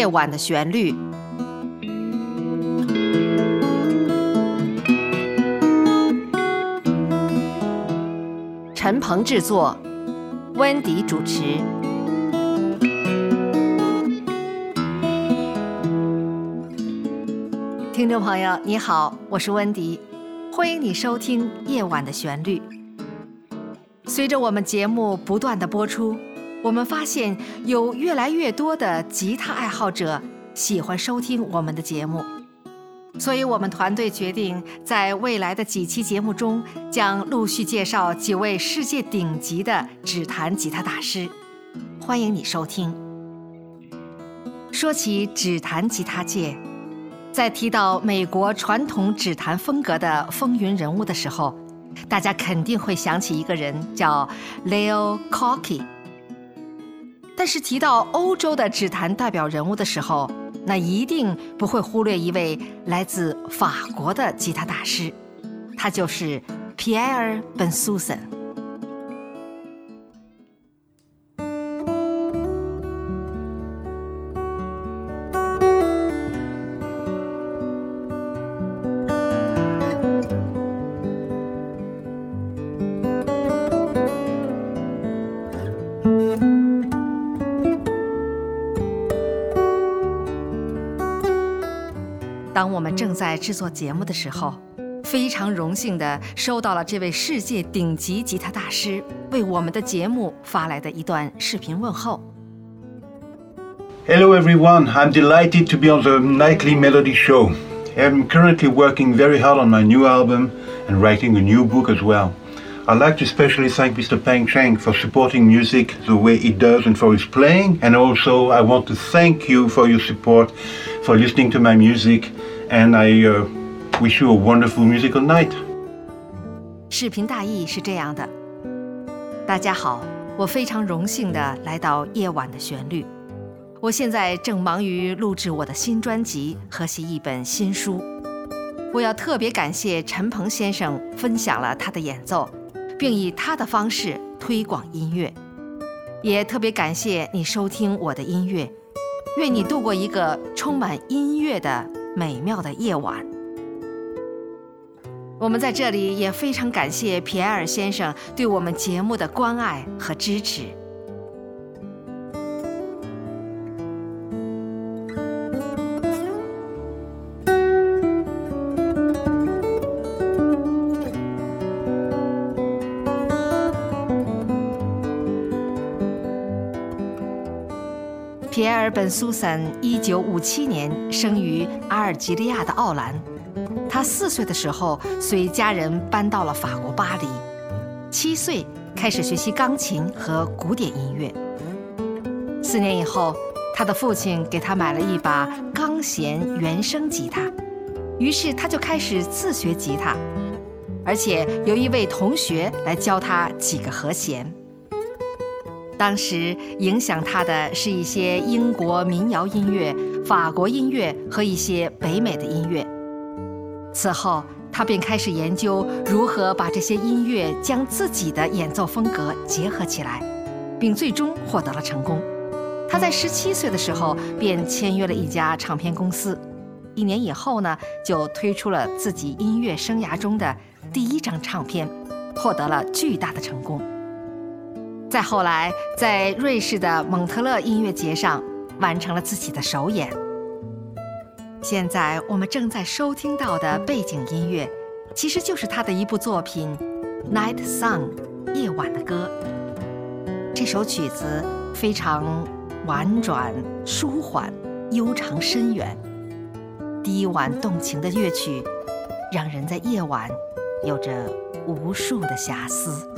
夜晚的旋律。陈鹏制作，温迪主持。听众朋友，你好，我是温迪，欢迎你收听《夜晚的旋律》。随着我们节目不断的播出，我们发现有越来越多的吉他爱好者喜欢收听我们的节目，所以我们团队决定在未来的几期节目中，将陆续介绍几位世界顶级的指弹吉他大师，欢迎你收听。说起指弹吉他界，在提到美国传统指弹风格的风云人物的时候，大家肯定会想起一个人，叫 Leo Corky。但是提到欧洲的指弹代表人物的时候，那一定不会忽略一位来自法国的吉他大师，他就是皮埃尔·本苏森。当我们正在制作节目的时候，非常荣幸地收到了这位世界顶级吉他大师为我们的节目发来的一段视频问候。Hello everyone, I'm delighted to be on the Nightly Melody Show. I'm currently working very hard on my new album and writing a new book as well. I'd like to especially thank Mr. Peng Cheng for supporting music the way he does and for his playing. And also, I want to thank you for your support, listening to my music, and I wish you a wonderful musical night. 视频大意是这样的：大家好，我非常荣幸的来到夜晚的旋律。我现在正忙于录制我的新专辑和写一本新书。我要特别感谢陈鹏先生分享了他的演奏，并以他的方式推广音乐。也特别感谢你收听我的音乐。愿你度过一个充满音乐的。美妙的夜晚，我们在这里也非常感谢皮埃尔先生对我们节目的关爱和支持。尔·本·苏珊，一九五七年生于阿尔及利亚的奥兰。他四岁的时候随家人搬到了法国巴黎，七岁开始学习钢琴和古典音乐。四年以后，他的父亲给他买了一把钢弦原声吉他，于是他就开始自学吉他，而且由一位同学来教他几个和弦。当时影响他的是一些英国民谣音乐、法国音乐和一些北美的音乐。此后，他便开始研究如何把这些音乐将自己的演奏风格结合起来，并最终获得了成功。他在十七岁的时候便签约了一家唱片公司，一年以后呢，就推出了自己音乐生涯中的第一张唱片，获得了巨大的成功。再后来，在瑞士的蒙特勒音乐节上完成了自己的首演。现在我们正在收听到的背景音乐，其实就是他的一部作品《Night Song》（夜晚的歌）。这首曲子非常婉转、舒缓、悠长、深远，低婉动情的乐曲，让人在夜晚有着无数的遐思。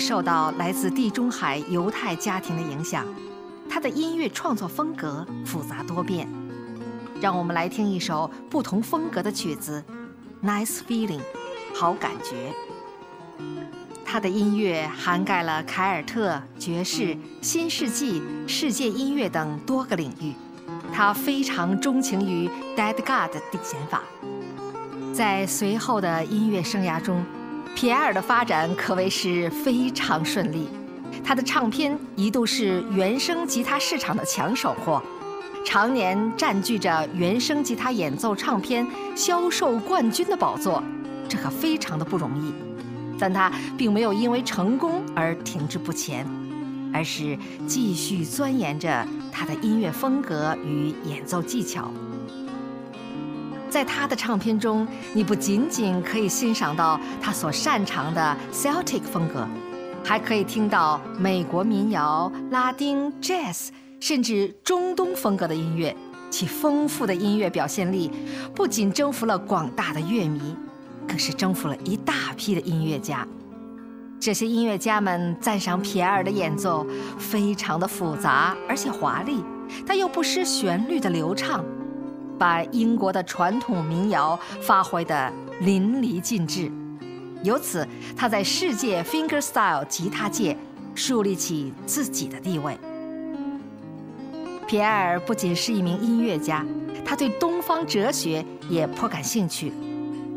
受到来自地中海犹太家庭的影响，他的音乐创作风格复杂多变。让我们来听一首不同风格的曲子，《Nice Feeling》，好感觉。他的音乐涵盖了凯尔特、爵士、新世纪、世界音乐等多个领域。他非常钟情于 Dead God 的定弦法。在随后的音乐生涯中，皮埃尔的发展可谓是非常顺利，他的唱片一度是原声吉他市场的抢手货，常年占据着原声吉他演奏唱片销售冠军的宝座，这可非常的不容易。但他并没有因为成功而停滞不前，而是继续钻研着他的音乐风格与演奏技巧。在他的唱片中，你不仅仅可以欣赏到他所擅长的 Celtic 风格，还可以听到美国民谣、拉丁、Jazz，甚至中东风格的音乐。其丰富的音乐表现力不仅征服了广大的乐迷，更是征服了一大批的音乐家。这些音乐家们赞赏皮埃尔的演奏非常的复杂而且华丽，但又不失旋律的流畅。把英国的传统民谣发挥得淋漓尽致，由此他在世界 fingerstyle 吉他界树立起自己的地位。皮埃尔不仅是一名音乐家，他对东方哲学也颇感兴趣，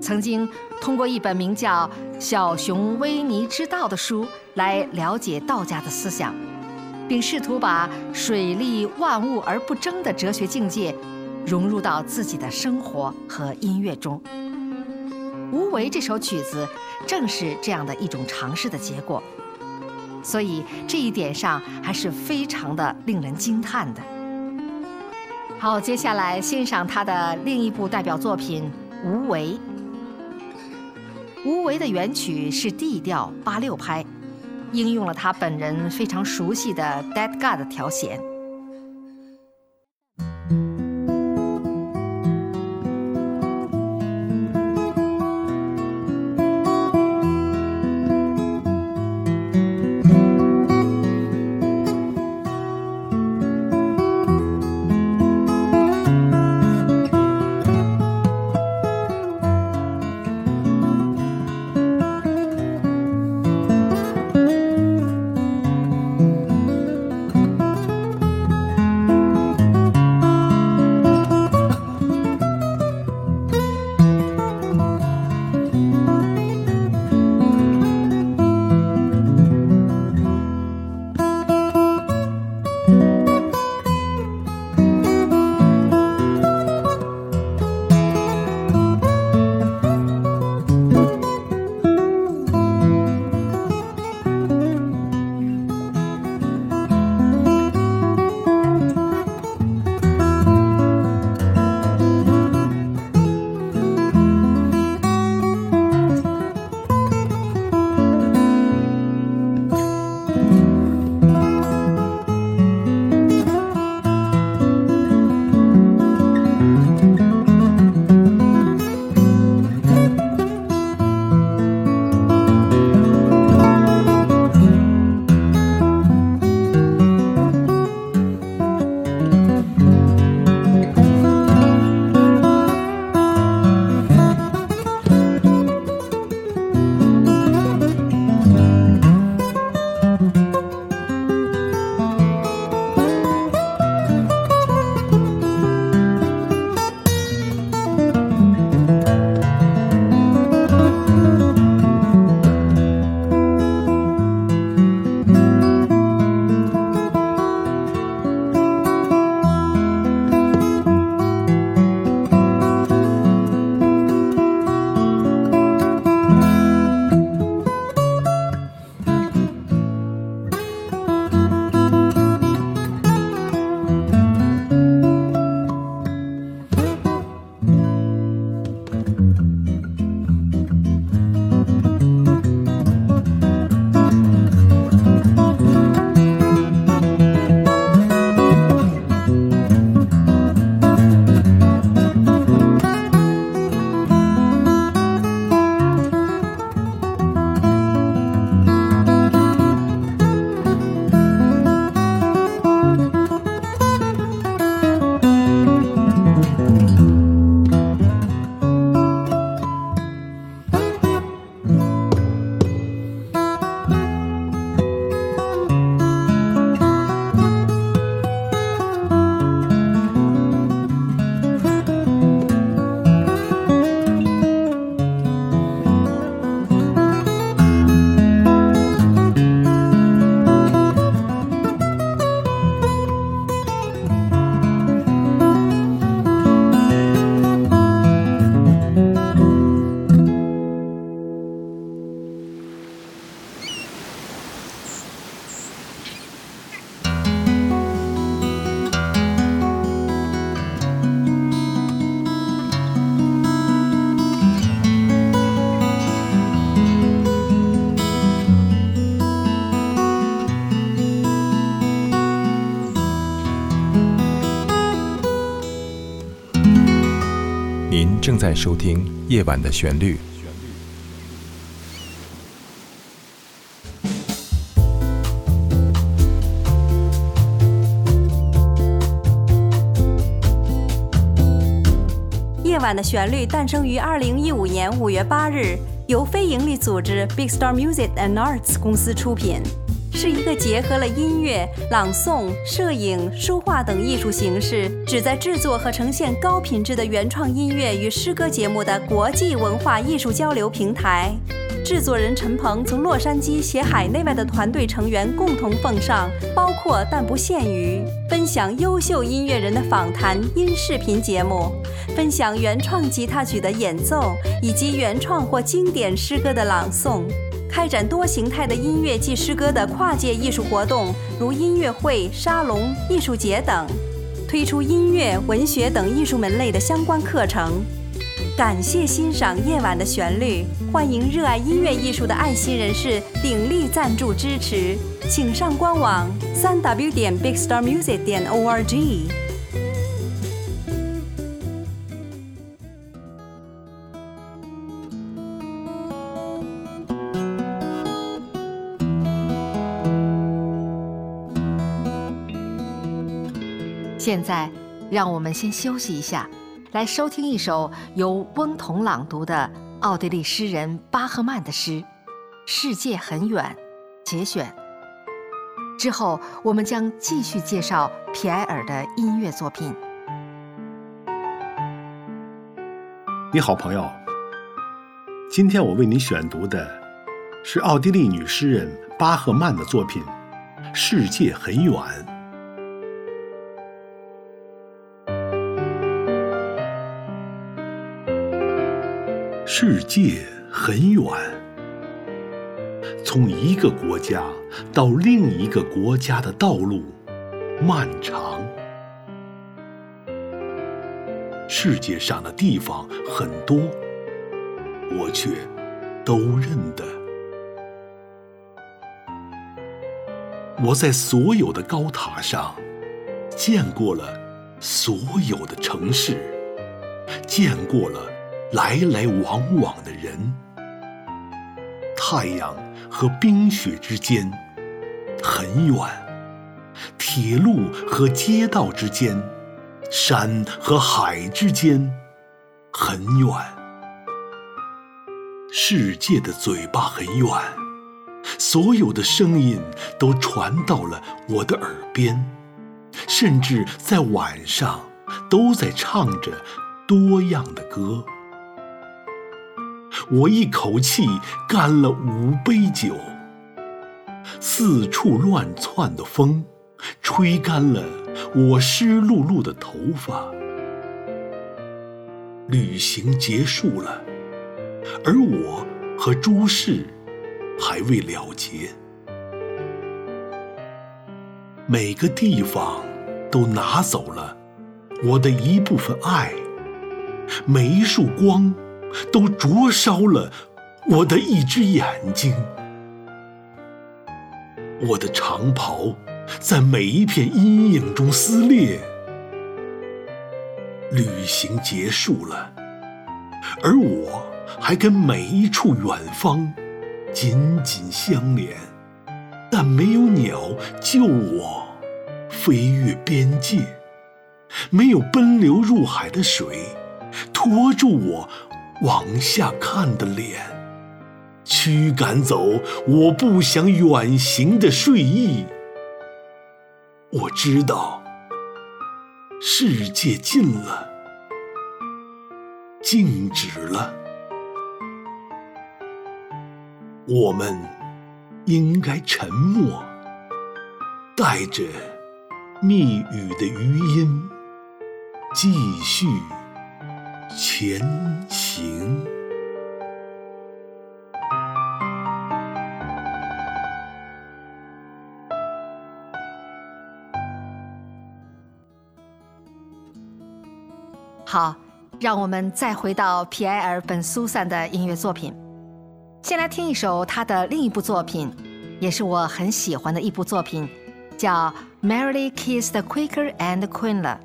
曾经通过一本名叫《小熊维尼之道》的书来了解道家的思想，并试图把水利万物而不争的哲学境界。融入到自己的生活和音乐中，《无为》这首曲子正是这样的一种尝试的结果，所以这一点上还是非常的令人惊叹的。好，接下来欣赏他的另一部代表作品《无为》。《无为》的原曲是 D 调八六拍，应用了他本人非常熟悉的 Dead God 调弦。正在收听《夜晚的旋律》。夜晚的旋律诞生于二零一五年五月八日，由非营利组织 Big Star Music and Arts 公司出品。是一个结合了音乐、朗诵、摄影、书画等艺术形式，旨在制作和呈现高品质的原创音乐与诗歌节目的国际文化艺术交流平台。制作人陈鹏从洛杉矶携海内外的团队成员共同奉上，包括但不限于分享优秀音乐人的访谈音视频节目，分享原创吉他曲的演奏以及原创或经典诗歌的朗诵。开展多形态的音乐及诗歌的跨界艺术活动，如音乐会、沙龙、艺术节等；推出音乐、文学等艺术门类的相关课程。感谢欣赏夜晚的旋律，欢迎热爱音乐艺术的爱心人士鼎力赞助支持，请上官网：三 w 点 bigstarmusic 点 org。现在，让我们先休息一下，来收听一首由翁同朗读的奥地利诗人巴赫曼的诗《世界很远》节选。之后，我们将继续介绍皮埃尔的音乐作品。你好，朋友。今天我为你选读的是奥地利女诗人巴赫曼的作品《世界很远》。世界很远，从一个国家到另一个国家的道路漫长。世界上的地方很多，我却都认得。我在所有的高塔上见过了所有的城市，见过了。来来往往的人，太阳和冰雪之间很远，铁路和街道之间，山和海之间很远。世界的嘴巴很远，所有的声音都传到了我的耳边，甚至在晚上都在唱着多样的歌。我一口气干了五杯酒，四处乱窜的风，吹干了我湿漉漉的头发。旅行结束了，而我和诸事还未了结。每个地方都拿走了我的一部分爱，每一束光。都灼烧了我的一只眼睛，我的长袍在每一片阴影中撕裂。旅行结束了，而我还跟每一处远方紧紧相连，但没有鸟救我飞越边界，没有奔流入海的水拖住我。往下看的脸，驱赶走我不想远行的睡意。我知道，世界近了，静止了，我们应该沉默，带着密语的余音，继续。前行。好，让我们再回到皮埃尔·本·苏珊的音乐作品。先来听一首他的另一部作品，也是我很喜欢的一部作品，叫《Merrily Kiss the Quaker and Queen》了。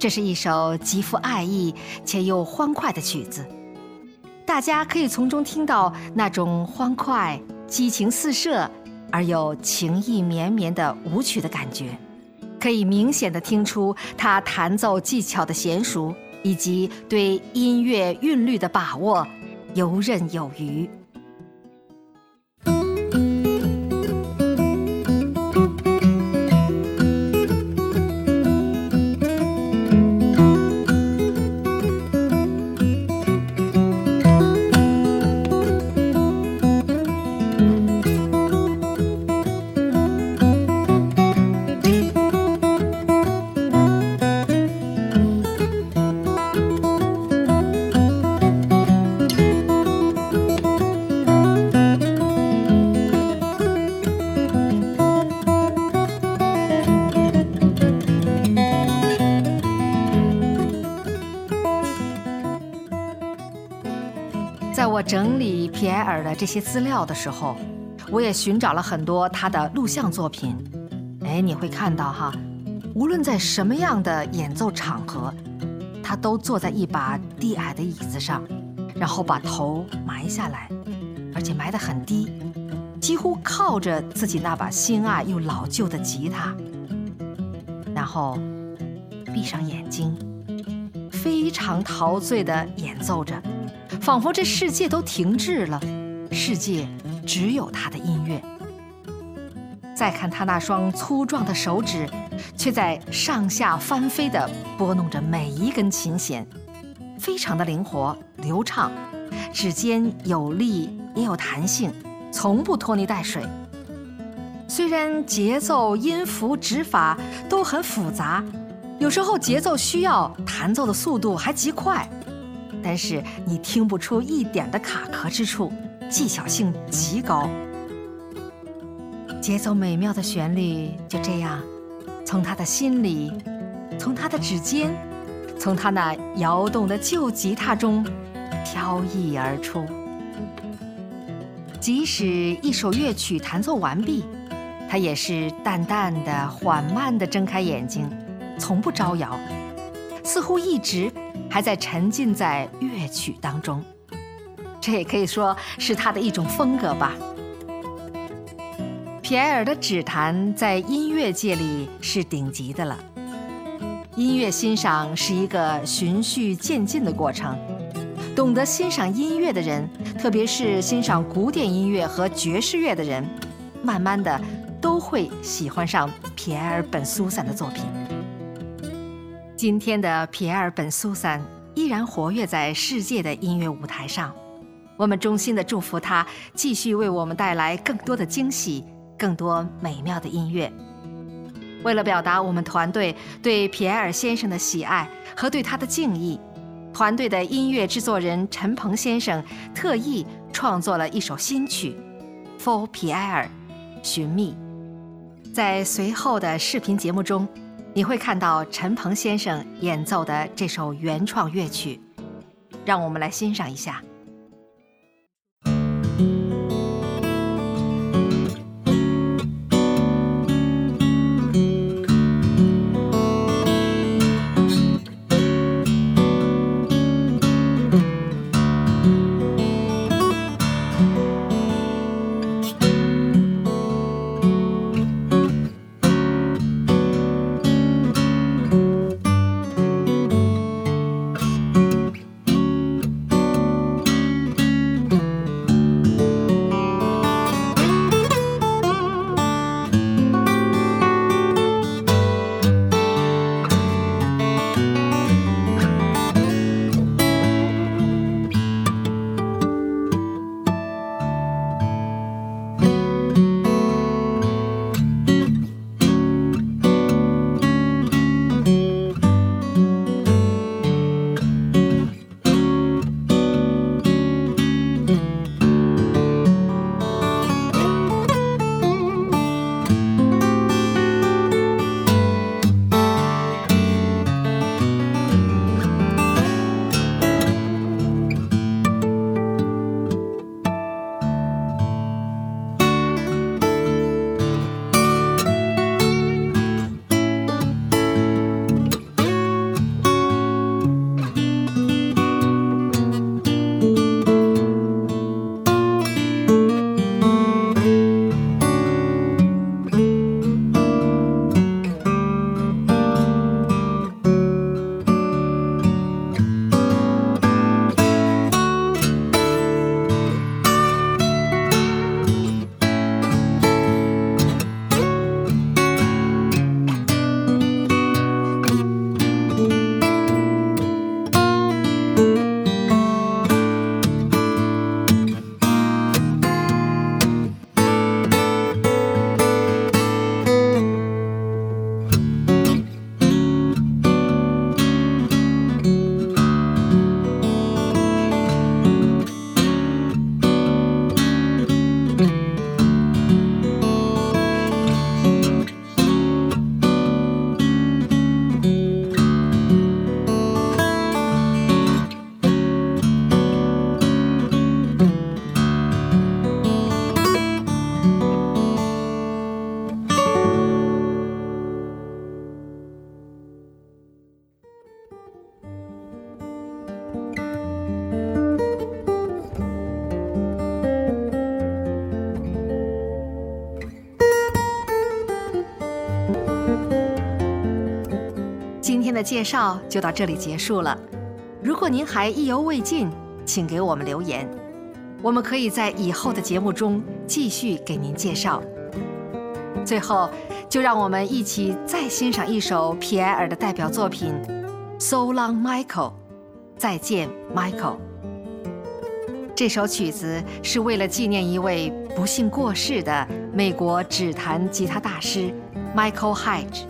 这是一首极富爱意且又欢快的曲子，大家可以从中听到那种欢快、激情四射而又情意绵绵的舞曲的感觉，可以明显的听出他弹奏技巧的娴熟以及对音乐韵律的把握游刃有余。的这些资料的时候，我也寻找了很多他的录像作品。哎，你会看到哈，无论在什么样的演奏场合，他都坐在一把低矮的椅子上，然后把头埋下来，而且埋得很低，几乎靠着自己那把心爱又老旧的吉他，然后闭上眼睛，非常陶醉地演奏着。仿佛这世界都停滞了，世界只有他的音乐。再看他那双粗壮的手指，却在上下翻飞地拨弄着每一根琴弦，非常的灵活流畅，指尖有力也有弹性，从不拖泥带水。虽然节奏、音符、指法都很复杂，有时候节奏需要弹奏的速度还极快。但是你听不出一点的卡壳之处，技巧性极高，节奏美妙的旋律就这样，从他的心里，从他的指尖，从他那摇动的旧吉他中飘逸而出。即使一首乐曲弹奏完毕，他也是淡淡的、缓慢地睁开眼睛，从不招摇，似乎一直。还在沉浸在乐曲当中，这也可以说是他的一种风格吧。皮埃尔的指弹在音乐界里是顶级的了。音乐欣赏是一个循序渐进的过程，懂得欣赏音乐的人，特别是欣赏古典音乐和爵士乐的人，慢慢的都会喜欢上皮埃尔本苏散的作品。今天的皮埃尔·本·苏珊依然活跃在世界的音乐舞台上，我们衷心的祝福他继续为我们带来更多的惊喜、更多美妙的音乐。为了表达我们团队对皮埃尔先生的喜爱和对他的敬意，团队的音乐制作人陈鹏先生特意创作了一首新曲《For 皮埃尔》，寻觅。在随后的视频节目中。你会看到陈鹏先生演奏的这首原创乐曲，让我们来欣赏一下。的介绍就到这里结束了。如果您还意犹未尽，请给我们留言，我们可以在以后的节目中继续给您介绍。最后，就让我们一起再欣赏一首皮埃尔的代表作品《So Long, Michael》，再见，Michael。这首曲子是为了纪念一位不幸过世的美国指弹吉他大师 Michael Hedge，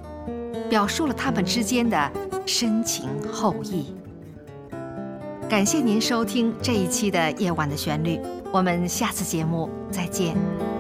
表述了他们之间的深情厚谊。感谢您收听这一期的《夜晚的旋律》，我们下次节目再见。